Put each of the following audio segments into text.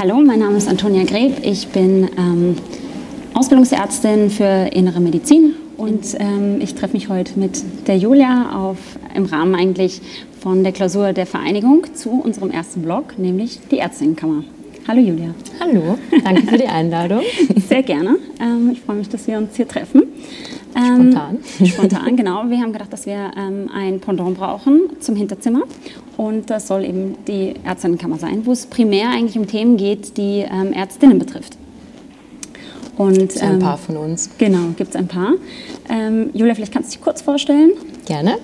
Hallo, mein Name ist Antonia Greb. Ich bin ähm, Ausbildungsärztin für Innere Medizin und ähm, ich treffe mich heute mit der Julia auf, im Rahmen eigentlich von der Klausur der Vereinigung zu unserem ersten Blog, nämlich die Ärztinnenkammer. Hallo Julia. Hallo, danke für die Einladung. Sehr gerne. Ähm, ich freue mich, dass wir uns hier treffen. Ähm, spontan. Spontan, genau. Wir haben gedacht, dass wir ähm, ein Pendant brauchen zum Hinterzimmer. Und das soll eben die Ärztinnenkammer sein, wo es primär eigentlich um Themen geht, die ähm, Ärztinnen betrifft. Und, so ein ähm, paar von uns. Genau, gibt es ein paar. Ähm, Julia, vielleicht kannst du dich kurz vorstellen. Gerne.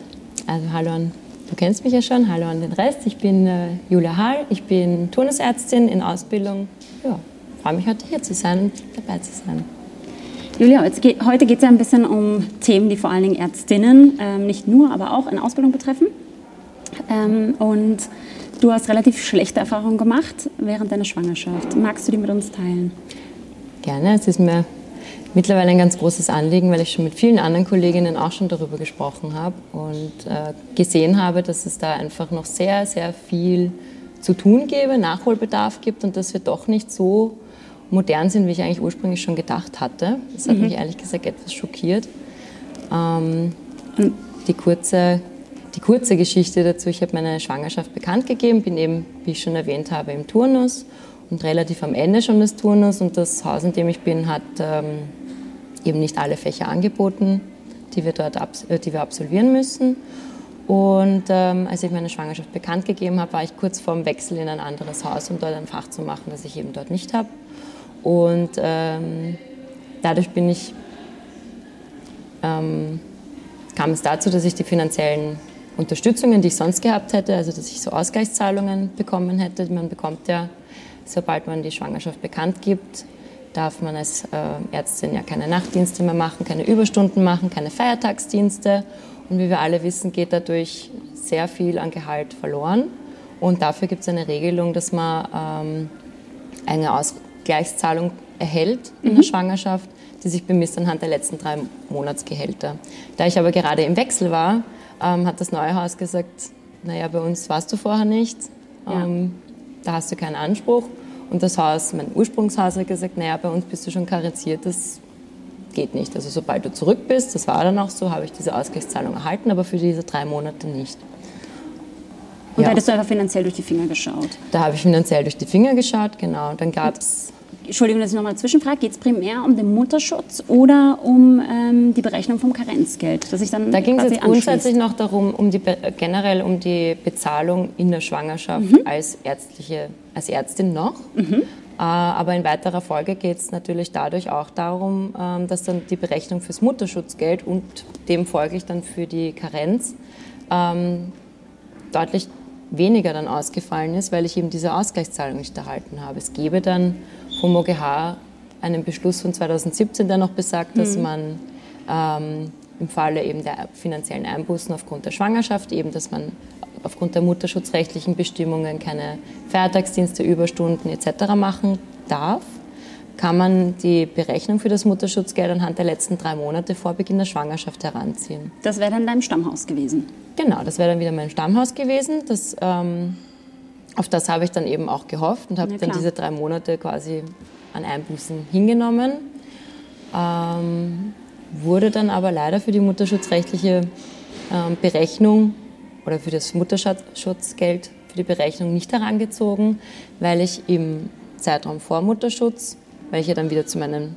Also hallo an, du kennst mich ja schon, hallo an den Rest. Ich bin äh, Julia Hall, ich bin Turnusärztin in Ausbildung. Ja, freue mich heute hier zu sein und dabei zu sein. Julia, heute geht es ja ein bisschen um Themen, die vor allen Dingen Ärztinnen, ähm, nicht nur, aber auch in Ausbildung betreffen. Ähm, und du hast relativ schlechte Erfahrungen gemacht während deiner Schwangerschaft. Magst du die mit uns teilen? Gerne. Es ist mir mittlerweile ein ganz großes Anliegen, weil ich schon mit vielen anderen Kolleginnen auch schon darüber gesprochen habe und äh, gesehen habe, dass es da einfach noch sehr, sehr viel zu tun gäbe, Nachholbedarf gibt und dass wir doch nicht so modern sind, wie ich eigentlich ursprünglich schon gedacht hatte. Das hat mhm. mich ehrlich gesagt etwas schockiert. Ähm, die, kurze, kurze Geschichte dazu, ich habe meine Schwangerschaft bekannt gegeben, bin eben, wie ich schon erwähnt habe, im Turnus und relativ am Ende schon des Turnus und das Haus, in dem ich bin, hat ähm, eben nicht alle Fächer angeboten, die wir dort äh, die wir absolvieren müssen. Und ähm, als ich meine Schwangerschaft bekannt gegeben habe, war ich kurz vorm Wechsel in ein anderes Haus, um dort ein Fach zu machen, das ich eben dort nicht habe. Und ähm, dadurch bin ich, ähm, kam es dazu, dass ich die finanziellen Unterstützungen, die ich sonst gehabt hätte, also dass ich so Ausgleichszahlungen bekommen hätte. Man bekommt ja, sobald man die Schwangerschaft bekannt gibt, darf man als äh, Ärztin ja keine Nachtdienste mehr machen, keine Überstunden machen, keine Feiertagsdienste. Und wie wir alle wissen, geht dadurch sehr viel an Gehalt verloren. Und dafür gibt es eine Regelung, dass man ähm, eine Aus Gleichzahlung erhält in mhm. der Schwangerschaft, die sich bemisst anhand der letzten drei Monatsgehälter. Da ich aber gerade im Wechsel war, ähm, hat das neue Haus gesagt, naja, bei uns warst du vorher nicht, ähm, ja. da hast du keinen Anspruch. Und das Haus, mein Ursprungshaus hat gesagt, naja, bei uns bist du schon kariziert, das geht nicht. Also sobald du zurück bist, das war dann auch so, habe ich diese Ausgleichszahlung erhalten, aber für diese drei Monate nicht. Und ja. da hättest du einfach finanziell durch die Finger geschaut? Da habe ich finanziell durch die Finger geschaut, genau. Dann gab es Entschuldigung, dass ich nochmal zwischenfrage, geht es primär um den Mutterschutz oder um ähm, die Berechnung vom Karenzgeld? Dass ich dann da ging es jetzt grundsätzlich noch darum, um die, generell um die Bezahlung in der Schwangerschaft mhm. als, ärztliche, als Ärztin noch. Mhm. Äh, aber in weiterer Folge geht es natürlich dadurch auch darum, ähm, dass dann die Berechnung fürs Mutterschutzgeld und dem folglich dann für die Karenz ähm, deutlich weniger dann ausgefallen ist, weil ich eben diese Ausgleichszahlung nicht erhalten habe. Es gäbe dann vom OGH einen Beschluss von 2017, der noch besagt, dass mhm. man ähm, im Falle eben der finanziellen Einbußen aufgrund der Schwangerschaft eben, dass man aufgrund der mutterschutzrechtlichen Bestimmungen keine Feiertagsdienste, Überstunden etc. machen darf, kann man die Berechnung für das Mutterschutzgeld anhand der letzten drei Monate vor Beginn der Schwangerschaft heranziehen. Das wäre dann dein Stammhaus gewesen? Genau, das wäre dann wieder mein Stammhaus gewesen. Das, ähm, auf das habe ich dann eben auch gehofft und habe ja, dann diese drei Monate quasi an Einbußen hingenommen. Ähm, wurde dann aber leider für die mutterschutzrechtliche ähm, Berechnung oder für das Mutterschutzgeld für die Berechnung nicht herangezogen, weil ich im Zeitraum vor Mutterschutz, weil ich ja dann wieder zu meinem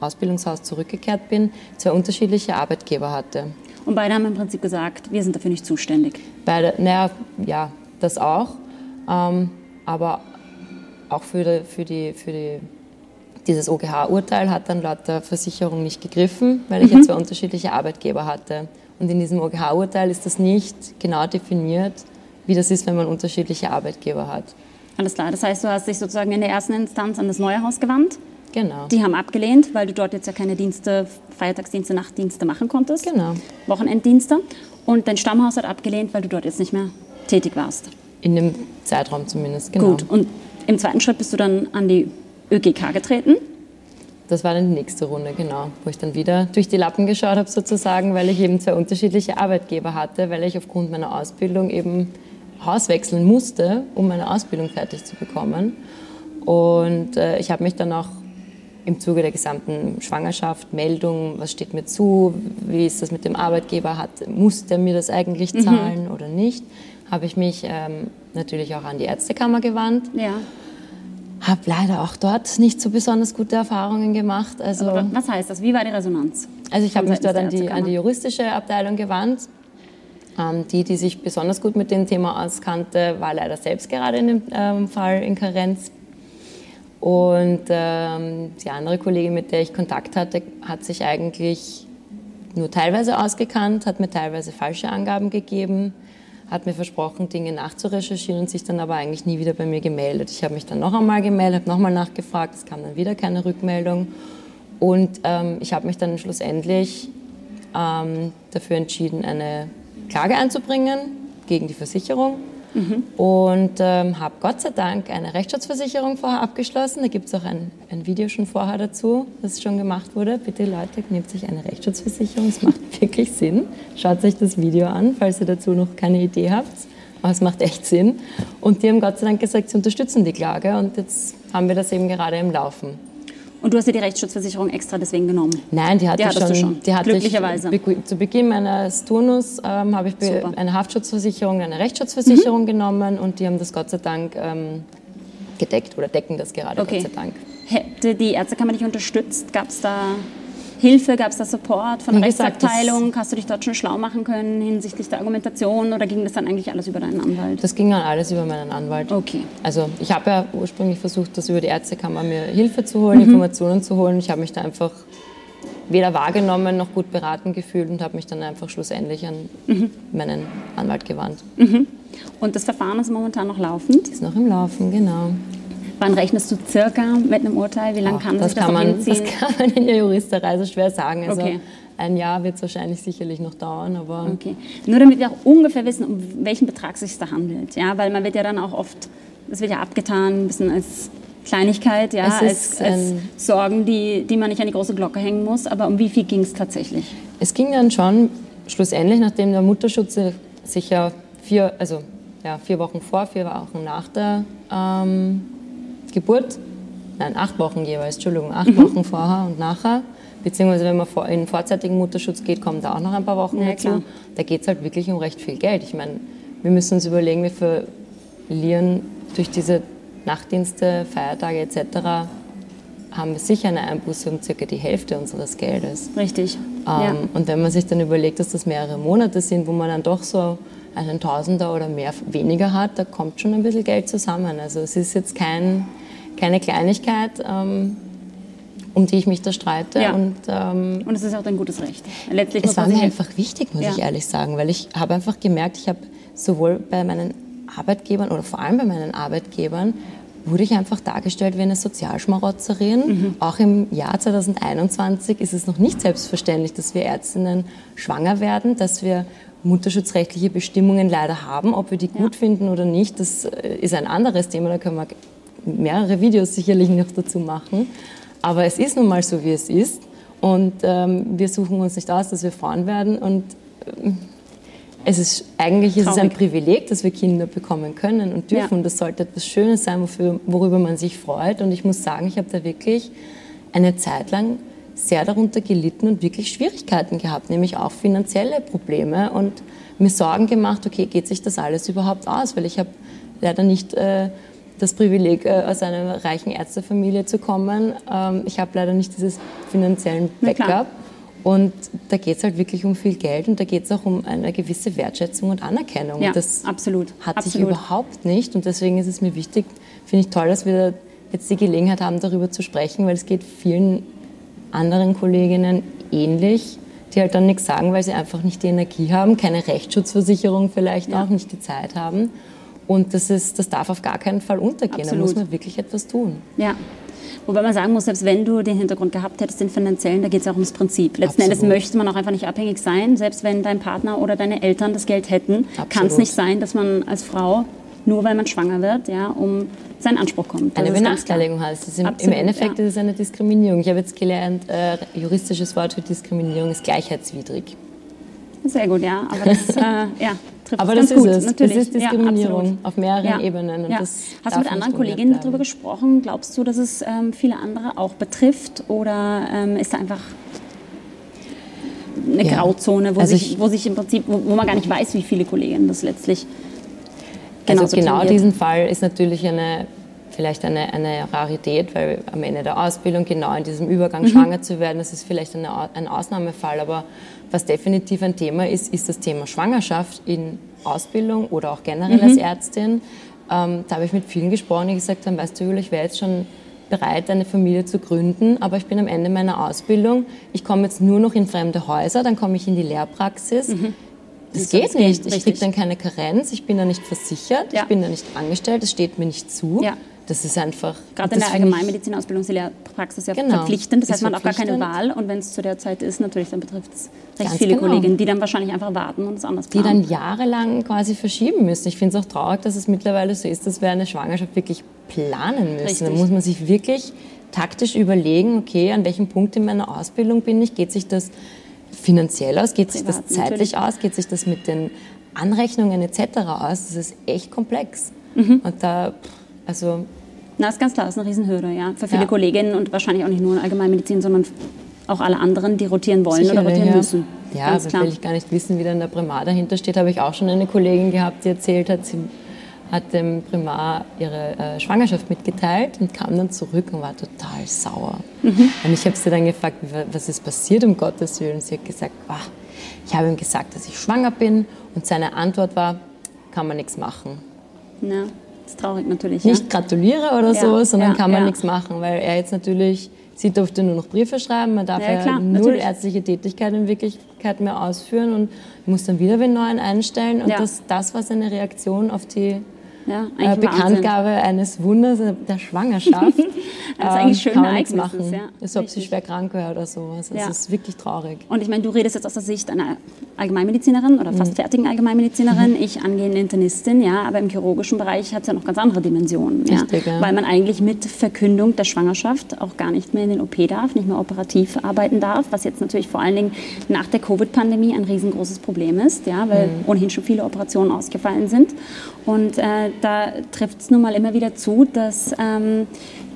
Ausbildungshaus zurückgekehrt bin, zwei unterschiedliche Arbeitgeber hatte. Und beide haben im Prinzip gesagt, wir sind dafür nicht zuständig. Beide, naja, ja, das auch. Ähm, aber auch für, die, für, die, für die, dieses OGH-Urteil hat dann laut der Versicherung nicht gegriffen, weil ich mhm. ja zwei unterschiedliche Arbeitgeber hatte. Und in diesem OGH-Urteil ist das nicht genau definiert, wie das ist, wenn man unterschiedliche Arbeitgeber hat. Alles klar. Das heißt, du hast dich sozusagen in der ersten Instanz an das neue Haus gewandt Genau. Die haben abgelehnt, weil du dort jetzt ja keine Dienste, Feiertagsdienste, Nachtdienste machen konntest. Genau. Wochenenddienste. Und dein Stammhaus hat abgelehnt, weil du dort jetzt nicht mehr tätig warst. In dem Zeitraum zumindest, genau. Gut. Und im zweiten Schritt bist du dann an die ÖGK getreten. Das war dann die nächste Runde, genau, wo ich dann wieder durch die Lappen geschaut habe sozusagen, weil ich eben zwei unterschiedliche Arbeitgeber hatte, weil ich aufgrund meiner Ausbildung eben Haus wechseln musste, um meine Ausbildung fertig zu bekommen. Und äh, ich habe mich dann auch im Zuge der gesamten Schwangerschaft, Meldung, was steht mir zu, wie ist das mit dem Arbeitgeber, hat, muss der mir das eigentlich mhm. zahlen mhm. oder nicht, habe ich mich ähm, natürlich auch an die Ärztekammer gewandt. Ja. Habe leider auch dort nicht so besonders gute Erfahrungen gemacht. Also, was heißt das? Wie war die Resonanz? Also ich habe mich dort an die, an die, juristische Abteilung gewandt. Ähm, die, die sich besonders gut mit dem Thema auskannte, war leider selbst gerade in dem ähm, Fall in Karenz. Und ähm, die andere Kollegin, mit der ich Kontakt hatte, hat sich eigentlich nur teilweise ausgekannt, hat mir teilweise falsche Angaben gegeben hat mir versprochen, Dinge nachzurecherchieren und sich dann aber eigentlich nie wieder bei mir gemeldet. Ich habe mich dann noch einmal gemeldet, habe nochmal nachgefragt, es kam dann wieder keine Rückmeldung. Und ähm, ich habe mich dann schlussendlich ähm, dafür entschieden, eine Klage einzubringen gegen die Versicherung Mhm. Und ähm, habe Gott sei Dank eine Rechtsschutzversicherung vorher abgeschlossen. Da gibt es auch ein, ein Video schon vorher dazu, das schon gemacht wurde. Bitte Leute, nehmt sich eine Rechtsschutzversicherung. Es macht wirklich Sinn. Schaut euch das Video an, falls ihr dazu noch keine Idee habt. Aber es macht echt Sinn. Und die haben Gott sei Dank gesagt, sie unterstützen die Klage. Und jetzt haben wir das eben gerade im Laufen. Und du hast dir die Rechtsschutzversicherung extra deswegen genommen? Nein, die hatte die ich schon, schon. Die hatte Glücklicherweise. Ich, zu Beginn meines Turnus ähm, habe ich Super. eine Haftschutzversicherung, eine Rechtsschutzversicherung mhm. genommen und die haben das Gott sei Dank ähm, gedeckt oder decken das gerade okay. Gott sei Dank. Hätte die Ärztekammer dich unterstützt? Gab es da Hilfe? Gab es da Support von der Rechtsabteilung? Hast du dich dort schon schlau machen können hinsichtlich der Argumentation oder ging das dann eigentlich alles über deinen Anwalt? Das ging dann alles über meinen Anwalt. Okay. Also ich habe ja ursprünglich versucht, das über die Ärztekammer mir Hilfe zu holen, mhm. Informationen zu holen. Ich habe mich da einfach weder wahrgenommen noch gut beraten gefühlt und habe mich dann einfach schlussendlich an mhm. meinen Anwalt gewandt. Mhm. Und das Verfahren ist momentan noch laufend? Ist noch im Laufen, genau. Wann rechnest du circa mit einem Urteil? Wie lange kann das das kann man? Das kann man in der Juristerei so schwer sagen. Also okay. ein Jahr wird es wahrscheinlich sicherlich noch dauern. Aber okay. Nur damit wir auch ungefähr wissen, um welchen Betrag es sich da handelt. Ja, weil man wird ja dann auch oft, das wird ja abgetan, ein bisschen als Kleinigkeit, ja, als, als Sorgen, die, die man nicht an die große Glocke hängen muss. Aber um wie viel ging es tatsächlich? Es ging dann schon schlussendlich, nachdem der Mutterschutz sich ja vier, also ja, vier Wochen vor, vier Wochen nach der ähm, Geburt, nein, acht Wochen jeweils, Entschuldigung, acht mhm. Wochen vorher und nachher. Beziehungsweise wenn man in vorzeitigen Mutterschutz geht, kommen da auch noch ein paar Wochen ja, dazu. Da geht es halt wirklich um recht viel Geld. Ich meine, wir müssen uns überlegen, wir verlieren durch diese Nachtdienste, Feiertage etc. haben wir sicher eine Einbuße um circa die Hälfte unseres Geldes. Richtig. Ähm, ja. Und wenn man sich dann überlegt, dass das mehrere Monate sind, wo man dann doch so einen Tausender oder mehr weniger hat, da kommt schon ein bisschen Geld zusammen. Also es ist jetzt kein, keine Kleinigkeit, ähm, um die ich mich da streite. Ja. Und, ähm, und es ist auch dein gutes Recht. Letztlich es war mir einfach wichtig, muss ja. ich ehrlich sagen, weil ich habe einfach gemerkt, ich habe sowohl bei meinen Arbeitgebern oder vor allem bei meinen Arbeitgebern wurde ich einfach dargestellt wie eine Sozialschmarotzerin. Mhm. Auch im Jahr 2021 ist es noch nicht selbstverständlich, dass wir Ärztinnen schwanger werden, dass wir mutterschutzrechtliche Bestimmungen leider haben. Ob wir die gut ja. finden oder nicht, das äh, ist ein anderes Thema. Da können wir mehrere Videos sicherlich noch dazu machen. Aber es ist nun mal so, wie es ist. Und ähm, wir suchen uns nicht aus, dass wir Frauen werden. Und ähm, es ist eigentlich ist es ein Privileg, dass wir Kinder bekommen können und dürfen. Ja. Und das sollte etwas Schönes sein, wofür, worüber man sich freut. Und ich muss sagen, ich habe da wirklich eine Zeit lang sehr darunter gelitten und wirklich Schwierigkeiten gehabt, nämlich auch finanzielle Probleme und mir Sorgen gemacht, okay, geht sich das alles überhaupt aus? Weil ich habe leider nicht äh, das Privileg, äh, aus einer reichen Ärztefamilie zu kommen. Ähm, ich habe leider nicht dieses finanziellen Backup. Und da geht es halt wirklich um viel Geld und da geht es auch um eine gewisse Wertschätzung und Anerkennung. Ja, das absolut. hat absolut. sich überhaupt nicht und deswegen ist es mir wichtig, finde ich toll, dass wir jetzt die Gelegenheit haben, darüber zu sprechen, weil es geht vielen anderen Kolleginnen ähnlich, die halt dann nichts sagen, weil sie einfach nicht die Energie haben, keine Rechtsschutzversicherung vielleicht ja. auch, nicht die Zeit haben. Und das, ist, das darf auf gar keinen Fall untergehen. Absolut. Da muss man wirklich etwas tun. Ja. Wobei man sagen muss, selbst wenn du den Hintergrund gehabt hättest, den finanziellen, da geht es auch ums Prinzip. Letzten Absolut. Endes möchte man auch einfach nicht abhängig sein. Selbst wenn dein Partner oder deine Eltern das Geld hätten, kann es nicht sein, dass man als Frau nur weil man schwanger wird, ja, um seinen Anspruch kommt. Das eine Benachteiligung heißt es. Im, Absolut, Im Endeffekt ja. ist es eine Diskriminierung. Ich habe jetzt gelernt, äh, juristisches Wort für Diskriminierung ist gleichheitswidrig. Sehr gut, ja. Aber das äh, ja, trifft Aber das ganz ist gut, es. natürlich. Das ist Diskriminierung Ja, auf mehreren Ja. Ebenen. Ja. Hast du mit anderen Kolleginnen darüber gesprochen? Glaubst du, dass es ähm, viele andere auch betrifft? Oder ähm, ist da einfach eine. Grauzone, wo, Also sich, ich- wo sich im Prinzip, wo, wo man gar nicht weiß, wie viele Kolleginnen das letztlich Also genau tangiert? diesen Fall ist natürlich eine, vielleicht eine, eine Rarität, weil am Ende der Ausbildung, genau in diesem Übergang Mhm. schwanger zu werden, das ist vielleicht eine, ein Ausnahmefall. Aber was definitiv ein Thema ist, ist das Thema Schwangerschaft in Ausbildung oder auch generell Mhm. als Ärztin. Ähm, da habe ich mit vielen gesprochen, die gesagt haben, weißt du, Julia, ich wäre jetzt schon bereit, eine Familie zu gründen, aber ich bin am Ende meiner Ausbildung, ich komme jetzt nur noch in fremde Häuser, dann komme ich in die Lehrpraxis. Das soll geht das gehen? nicht. Ich Richtig. kriege dann keine Karenz, ich bin da nicht versichert, Ja. ich bin da nicht angestellt, es steht mir nicht zu. Ja. Das ist einfach. Gerade in der Allgemeinmedizinausbildung ist die Lehrpraxis ja Genau. verpflichtend. Das heißt, man hat auch gar keine. Wahl. Und wenn es zu der Zeit ist, natürlich, dann betrifft es recht viele genau. Kolleginnen, die dann wahrscheinlich einfach warten und es anders die planen. dann jahrelang quasi verschieben müssen. Ich finde es auch traurig, dass es mittlerweile so ist, dass wir eine Schwangerschaft wirklich planen müssen. Richtig. Da muss man sich wirklich taktisch überlegen, okay, an welchem Punkt in meiner Ausbildung bin ich? Geht sich das finanziell aus? Geht sich das Privat, zeitlich natürlich. aus? Geht sich das mit den Anrechnungen etc. aus? Das ist echt komplex. Mhm. Und da, also Na, ist ganz klar, ist eine Riesenhürde, ja. Für viele Ja. Kolleginnen und wahrscheinlich auch nicht nur in Allgemeinmedizin, sondern auch alle anderen, die rotieren wollen oder Sicherlich, rotieren ja. müssen. Ja, ganz klar. will ich gar nicht wissen, wie da in der Primar dahinter steht. Habe ich auch schon eine Kollegin gehabt, die erzählt hat, sie hat dem Primar ihre äh, Schwangerschaft mitgeteilt und kam dann zurück und war total sauer. Mhm. Und ich habe sie dann gefragt, wa- was ist passiert, um Gottes Willen. Und sie hat gesagt, "Ah, ich habe ihm gesagt, dass ich schwanger bin. Und seine Antwort war, kann man nichts machen. Ja, ist traurig natürlich. Nicht gratuliere oder Ja, so, sondern ja, kann man ja. nichts machen, weil er jetzt natürlich, sie durfte nur noch Briefe schreiben, man darf Ja, ja, klar, null natürlich. ärztliche Tätigkeit in Wirklichkeit mehr ausführen und muss dann wieder den neuen einstellen. Und Ja. das, das war seine Reaktion auf die Ja, äh, eigentlich Wahnsinn. Bekanntgabe eines Wunders äh, der Schwangerschaft. Das ist eigentlich schön Ereignisses, machen. ja. Als ob sie schwer krank wäre oder sowas. Ja. Es ist wirklich traurig. Und ich meine, du redest jetzt aus der Sicht einer Allgemeinmedizinerin oder fast fertigen Allgemeinmedizinerin, ich angehende Internistin, ja, aber im chirurgischen Bereich hat es ja noch ganz andere Dimensionen. Ja, Richtig, ja. Weil man eigentlich mit Verkündung der Schwangerschaft auch gar nicht mehr in den OP darf, nicht mehr operativ arbeiten darf, was jetzt natürlich vor allen Dingen nach der Covid-Pandemie ein riesengroßes Problem ist, ja, weil ohnehin schon viele Operationen ausgefallen sind. Und äh, da trifft es nun mal immer wieder zu, dass ähm,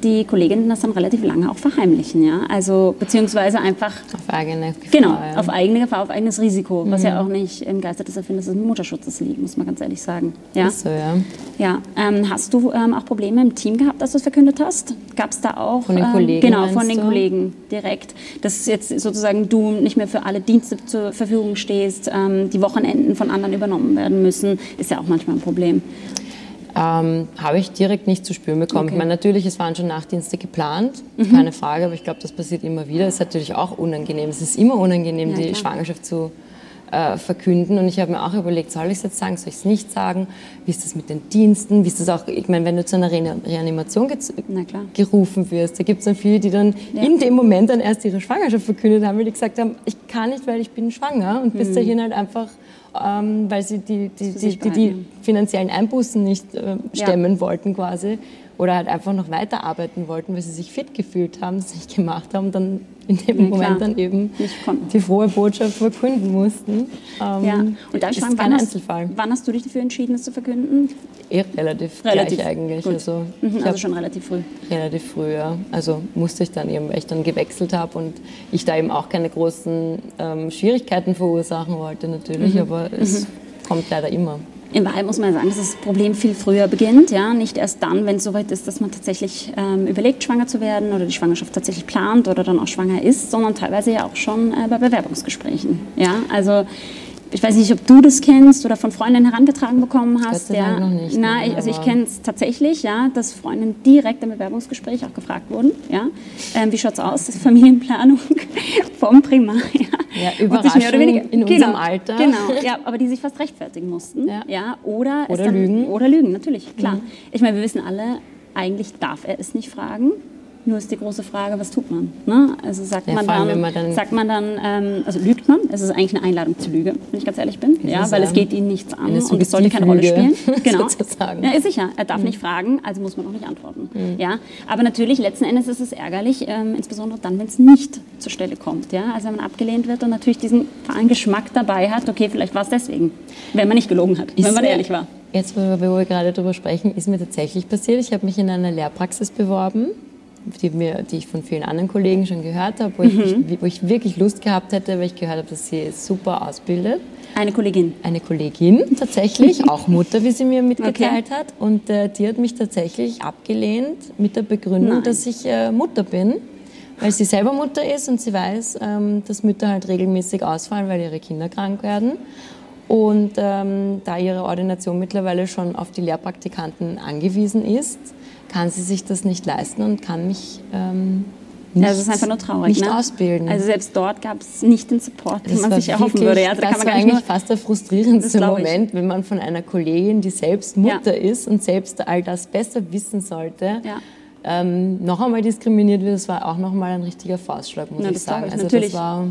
die Kolleginnen das dann relativ lange auch verheimlichen, ja, also beziehungsweise einfach Auf eigene Gefahr. Genau, ja. auf eigene Gefahr, auf eigenes Risiko, was Mhm. ja auch nicht im Geiste des Erfinders des Mutterschutzes liegt, muss man ganz ehrlich sagen. Ja, Ist so, ja. ja. Ähm, hast du ähm, auch Probleme im Team gehabt, als du es verkündet hast? Gab es da auch? Von den ähm, Kollegen, Genau, von den du? Kollegen direkt. Dass jetzt sozusagen du nicht mehr für alle Dienste zur Verfügung stehst, ähm, die Wochenenden von anderen übernommen werden müssen, ist ja auch manchmal ein Problem. Ähm, habe ich direkt nicht zu spüren bekommen. Okay. Ich meine, natürlich, es waren schon Nachtdienste geplant, Mhm. keine Frage, aber ich glaube, das passiert immer wieder. Es ist natürlich auch unangenehm. Es ist immer unangenehm, Ja, die klar. Schwangerschaft zu äh, verkünden. Und ich habe mir auch überlegt, soll ich es jetzt sagen, soll ich es nicht sagen? Wie ist das mit den Diensten? Wie ist das auch, ich meine, wenn du zu einer Re Reanimation gerufen wirst, da gibt es dann viele, die dann Ja. in dem Moment dann erst ihre Schwangerschaft verkündet haben, weil die gesagt haben, ich kann nicht, weil ich bin schwanger. Und bis dahin halt einfach, weil sie die, die, die, die, finanziellen Einbußen nicht äh, stemmen wollten quasi oder halt einfach noch weiterarbeiten wollten, weil sie sich fit gefühlt haben, es nicht gemacht haben, dann in dem Ja, Moment klar. dann eben die frohe Botschaft verkünden mussten. Ähm, Ja. Und da ist Schwang, kein wann hast, Einzelfall. wann hast du dich dafür entschieden, es zu verkünden? Eh relativ, Relativ. gleich eigentlich. Gut. Also, Mhm, ich also schon relativ früh. relativ früh, ja. Also musste ich dann eben, weil ich dann gewechselt habe und ich da eben auch keine großen ähm, Schwierigkeiten verursachen wollte natürlich, aber es kommt leider immer. In Wahrheit muss man sagen, dass das Problem viel früher beginnt, ja, nicht erst dann, wenn es soweit ist, dass man tatsächlich ähm, überlegt, schwanger zu werden oder die Schwangerschaft tatsächlich plant oder dann auch schwanger ist, sondern teilweise ja auch schon äh, bei Bewerbungsgesprächen, ja, also ich weiß nicht, ob du das kennst oder von Freundinnen herangetragen bekommen hast. ja. Noch nicht, Na, nein, ich, also ich kenne es tatsächlich, ja, dass Freundinnen direkt im Bewerbungsgespräch auch gefragt wurden, ja, ähm, wie schaut's aus, das ist Familienplanung vom Primar, ja. Ja, mehr oder Überraschung weniger- in unserem Alter. Genau, ja, aber die sich fast rechtfertigen mussten. Ja. Ja. oder, Oder dann, lügen. Mhm. Oder lügen, natürlich, klar. Ich meine, wir wissen alle, eigentlich darf er es nicht fragen. Nur ist die große Frage, was tut man? Ne? Also sagt Ja, man dann, man dann- sagt man dann ähm, also lügt man? Es ist eigentlich eine Einladung zur Lüge, wenn ich ganz ehrlich bin. Ja, weil es geht ihnen nichts an und es sollte keine Rolle spielen. Genau. sozusagen. Ja, ist sicher. Er darf nicht fragen, also muss man auch nicht antworten. Ja, aber natürlich letzten Endes ist es ärgerlich, ähm, insbesondere dann, wenn es nicht zur Stelle kommt. Ja? Also wenn man abgelehnt wird und natürlich diesen fahlen Geschmack dabei hat, okay, vielleicht war es deswegen, wenn man nicht gelogen hat, ist wenn man ehrlich war. Jetzt, wo wir gerade darüber sprechen, ist mir tatsächlich passiert. Ich habe mich in einer Lehrpraxis beworben, die, mir, die ich von vielen anderen Kollegen schon gehört habe, wo, mhm. ich, wo ich wirklich Lust gehabt hätte, weil ich gehört habe, dass sie super ausbildet. Eine Kollegin? Eine Kollegin tatsächlich, auch Mutter, wie sie mir mitgeteilt okay. hat. Und äh, die hat mich tatsächlich abgelehnt mit der Begründung, Nein. dass ich äh, Mutter bin, weil sie selber Mutter ist und sie weiß, ähm, dass Mütter halt regelmäßig ausfallen, weil ihre Kinder krank werden. Und ähm, da ihre Ordination mittlerweile schon auf die Lehrpraktikanten angewiesen ist, kann sie sich das nicht leisten und kann mich ähm, nicht, also es ist einfach nur traurig. Nicht ne? ausbilden. Also selbst dort gab es nicht den Support, den das man sich erhoffen wirklich, würde. Also da das kann man war eigentlich fast der frustrierendste Moment, wenn man von einer Kollegin, die selbst Mutter ja. ist und selbst all das besser wissen sollte, ja. ähm, noch einmal diskriminiert wird. Das war auch noch mal ein richtiger Faustschlag, muss Na, ich sagen. Ich, also natürlich. das war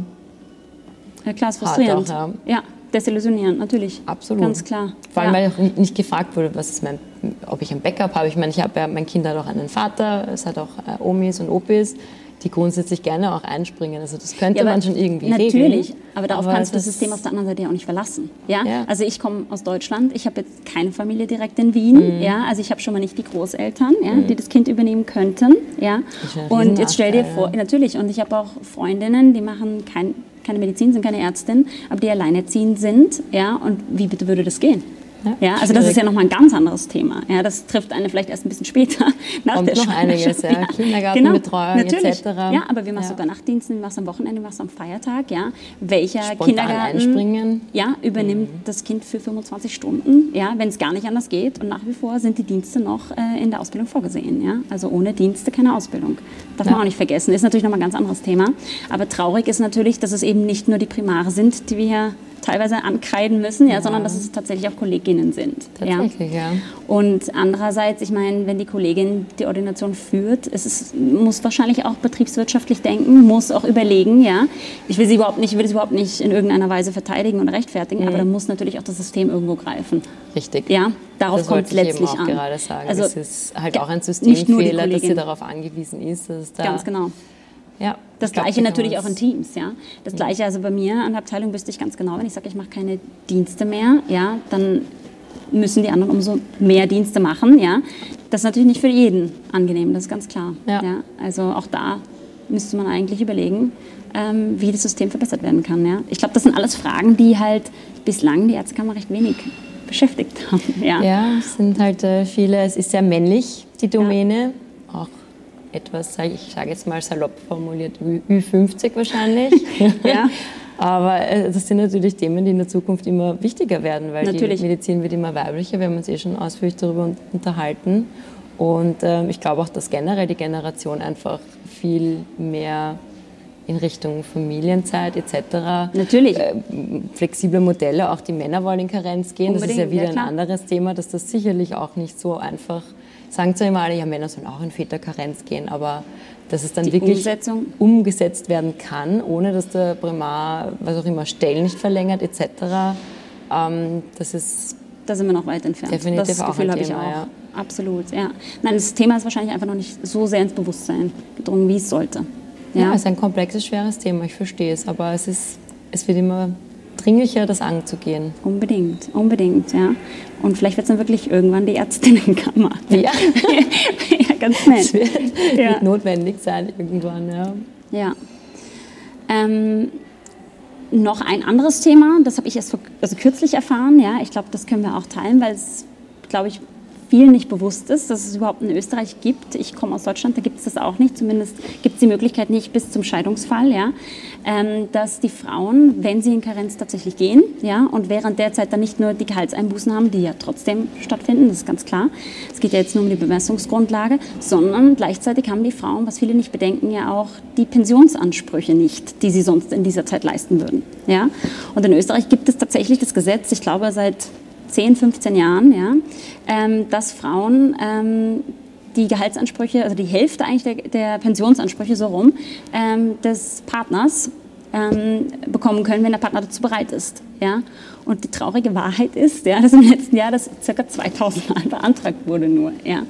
ja, klar, ist frustrierend. Auch, ja. ja desillusionieren, natürlich. Absolut. Ganz klar. Vor allem, ja. weil auch nicht gefragt wurde, was ist mein, ob ich ein Backup habe. Ich meine, ich habe ja, mein Kind hat auch einen Vater, es hat auch äh, Omis und Opis, die grundsätzlich gerne auch einspringen. Also das könnte ja, man schon irgendwie natürlich, regeln. Natürlich, aber darauf aber kannst du das System auf der anderen Seite ja auch nicht verlassen. Ja? ja. Also ich komme aus Deutschland, ich habe jetzt keine Familie direkt in Wien. Mhm. Ja? Also ich habe schon mal nicht die Großeltern, ja, mhm. die das Kind übernehmen könnten. Ja? Und jetzt stell dir vor, natürlich, und ich habe auch Freundinnen, die machen kein keine Medizin, sind keine Ärztin, aber die alleinerziehend sind. Ja, und wie bitte würde das gehen? Ja, ja, also das ist ja nochmal ein ganz anderes Thema. Ja, das trifft eine vielleicht erst ein bisschen später nach Kommt der noch einiges, ja. Kindergartenbetreuung genau, etc. Ja, aber wie machst ja. du Übernachtdiensten, wie machst du am Wochenende, wie machst du am Feiertag, ja? Welcher Spontan Kindergarten einspringen. Ja, übernimmt mhm. das Kind für 25 Stunden, ja, wenn es gar nicht anders geht und nach wie vor sind die Dienste noch äh, in der Ausbildung vorgesehen, ja? Also ohne Dienste keine Ausbildung. Darf ja. man auch nicht vergessen, ist natürlich nochmal ein ganz anderes Thema, aber traurig ist natürlich, dass es eben nicht nur die Primare sind, die wir hier teilweise ankreiden müssen, ja, ja, sondern dass es tatsächlich auch Kolleginnen sind. Tatsächlich, ja. ja. Und andererseits, ich meine, wenn die Kollegin die Ordination führt, es ist, muss wahrscheinlich auch betriebswirtschaftlich denken, muss auch überlegen, ja. Ich will sie überhaupt nicht, ich will es überhaupt nicht in irgendeiner Weise verteidigen und rechtfertigen, mhm. aber da muss natürlich auch das System irgendwo greifen. Richtig. Ja, darauf kommt es letztlich eben auch an. gerade sagen. Also, es ist halt auch ein Systemfehler, dass sie darauf angewiesen ist, dass da Ganz genau ja, das glaub, Gleiche natürlich auch in Teams, ja. Das Gleiche also bei mir an der Abteilung wüsste ich ganz genau, wenn ich sage, ich mache keine Dienste mehr, ja, dann müssen die anderen umso mehr Dienste machen, ja. Das ist natürlich nicht für jeden angenehm, das ist ganz klar. Ja. ja. Also auch da müsste man eigentlich überlegen, ähm, wie das System verbessert werden kann. Ja. Ich glaube, das sind alles Fragen, die halt bislang die Ärztekammer recht wenig beschäftigt haben. Ja, ja es sind halt äh, viele, es ist sehr männlich, die Domäne, ja. auch etwas, ich sage jetzt mal salopp formuliert, Ü50 wahrscheinlich. ja. Aber äh, das sind natürlich Themen, die in der Zukunft immer wichtiger werden, weil natürlich. die Medizin wird immer weiblicher. Wir haben uns eh schon ausführlich darüber unterhalten. Und ähm, ich glaube auch, dass generell die Generation einfach viel mehr in Richtung Familienzeit etc. Natürlich. Äh, flexible Modelle, auch die Männer wollen in Karenz gehen. Unbedingt, das ist ja wieder ja, ein anderes Thema, dass das sicherlich auch nicht so einfach ist sagen zwar immer alle, ja, Männer sollen auch in Väterkarenz gehen, aber dass es dann Die wirklich Umsetzung? umgesetzt werden kann, ohne dass der Primar, was auch immer, Stellen nicht verlängert etc., ähm, das ist da sind wir noch weit entfernt. Definitiv das Gefühl habe ich auch. Ja. Absolut, ja. Nein, das Thema ist wahrscheinlich einfach noch nicht so sehr ins Bewusstsein gedrungen, wie es sollte. Ja, ja es ist ein komplexes, schweres Thema, ich verstehe es, aber es, ist, es wird immer dringlicher, das anzugehen. Unbedingt, unbedingt, ja. Und vielleicht wird es dann wirklich irgendwann die Ärztinnenkammer. Ja, ja ganz nett. Das wird, ja. wird notwendig sein irgendwann, ja. Ja. Ähm, noch ein anderes Thema, das habe ich erst vor, also kürzlich erfahren, ja. Ich glaube, das können wir auch teilen, weil es, glaube ich, vielen nicht bewusst ist, dass es überhaupt in Österreich gibt. Ich komme aus Deutschland, da gibt es das auch nicht. Zumindest gibt es die Möglichkeit nicht bis zum Scheidungsfall, ja, ähm, dass die Frauen, wenn sie in Karenz tatsächlich gehen, ja, und während der Zeit dann nicht nur die Gehaltseinbußen haben, die ja trotzdem stattfinden, das ist ganz klar. Es geht ja jetzt nur um die Bemessungsgrundlage, sondern gleichzeitig haben die Frauen, was viele nicht bedenken, ja auch die Pensionsansprüche nicht, die sie sonst in dieser Zeit leisten würden, ja. Und in Österreich gibt es tatsächlich das Gesetz, ich glaube seit 10, 15 Jahren, ja, ähm, dass Frauen ähm, die Gehaltsansprüche, also die Hälfte eigentlich der, der Pensionsansprüche so rum, ähm, des Partners ähm, bekommen können, wenn der Partner dazu bereit ist. Ja? Und die traurige Wahrheit ist, ja, dass im letzten Jahr das ca. 2000 Mal beantragt wurde nur. Ja.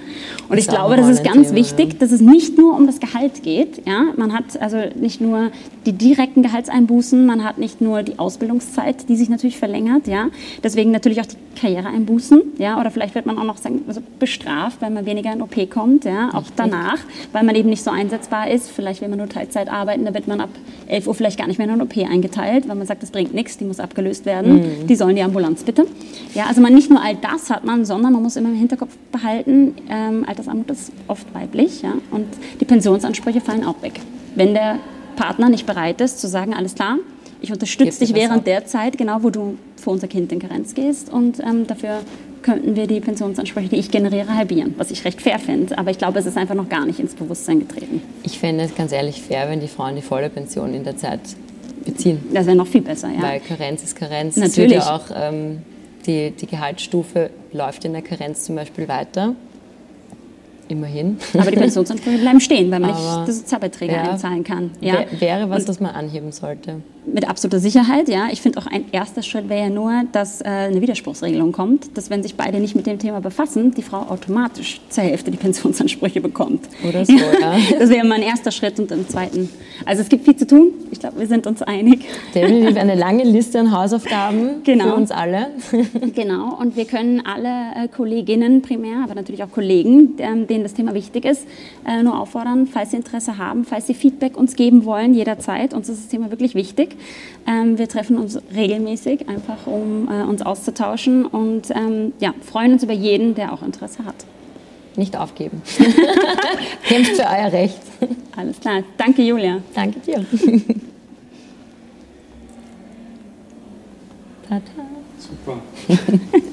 Und ich glaube, das ist ganz Thema, wichtig, dass es nicht nur um das Gehalt geht. Ja. Man hat also nicht nur die direkten Gehaltseinbußen, man hat nicht nur die Ausbildungszeit, die sich natürlich verlängert. Ja. Deswegen natürlich auch die Karriereeinbußen. Ja. Oder vielleicht wird man auch noch sagen, also bestraft, wenn man weniger in OP kommt. Ja. Auch danach, weil man eben nicht so einsetzbar ist. Vielleicht will man nur Teilzeit arbeiten, da wird man ab 11 Uhr vielleicht gar nicht mehr in eine OP eingeteilt, weil man sagt, das bringt nichts, die muss abgelöst werden. Mhm die sollen die Ambulanz bitte. Ja, also man nicht nur all das hat man, sondern man muss immer im Hinterkopf behalten, ähm, Altersarmut ist oft weiblich ja, und die Pensionsansprüche fallen auch weg. Wenn der Partner nicht bereit ist zu sagen, alles klar, ich unterstütze dich während der Zeit, genau wo du für unser Kind in Karenz gehst und ähm, dafür könnten wir die Pensionsansprüche, die ich generiere, halbieren, was ich recht fair finde. Aber ich glaube, es ist einfach noch gar nicht ins Bewusstsein getreten. Ich fände es ganz ehrlich fair, wenn die Frauen die volle Pension in der Zeit beziehen. Das wäre noch viel besser, ja. Weil Karenz ist Karenz. Natürlich. Ja auch, ähm, die, die Gehaltsstufe läuft in der Karenz zum Beispiel weiter. Immerhin. Aber die Pensionsansprüche bleiben stehen, weil man Aber, nicht die Sozialbeiträge ja, einzahlen kann. Ja. Wäre was, Und das man anheben sollte. Mit absoluter Sicherheit, ja. Ich finde auch ein erster Schritt wäre ja nur, dass äh, eine Widerspruchsregelung kommt, dass wenn sich beide nicht mit dem Thema befassen, die Frau automatisch zur Hälfte die Pensionsansprüche bekommt. Oder so, ja. Das wäre mein erster Schritt und im zweiten. Also es gibt viel zu tun. Ich glaube, wir sind uns einig. Definitiv eine lange Liste an Hausaufgaben genau. für uns alle. genau. Und wir können alle äh, Kolleginnen primär, aber natürlich auch Kollegen, ähm, denen das Thema wichtig ist, äh, nur auffordern, falls sie Interesse haben, falls sie Feedback uns geben wollen, jederzeit. Uns ist das Thema wirklich wichtig. Ähm, wir treffen uns regelmäßig, einfach um äh, uns auszutauschen und ähm, ja, freuen uns über jeden, der auch Interesse hat. Nicht aufgeben. Kämpft für euer Recht. Alles klar. Danke, Julia. Danke dir. Tata. Super.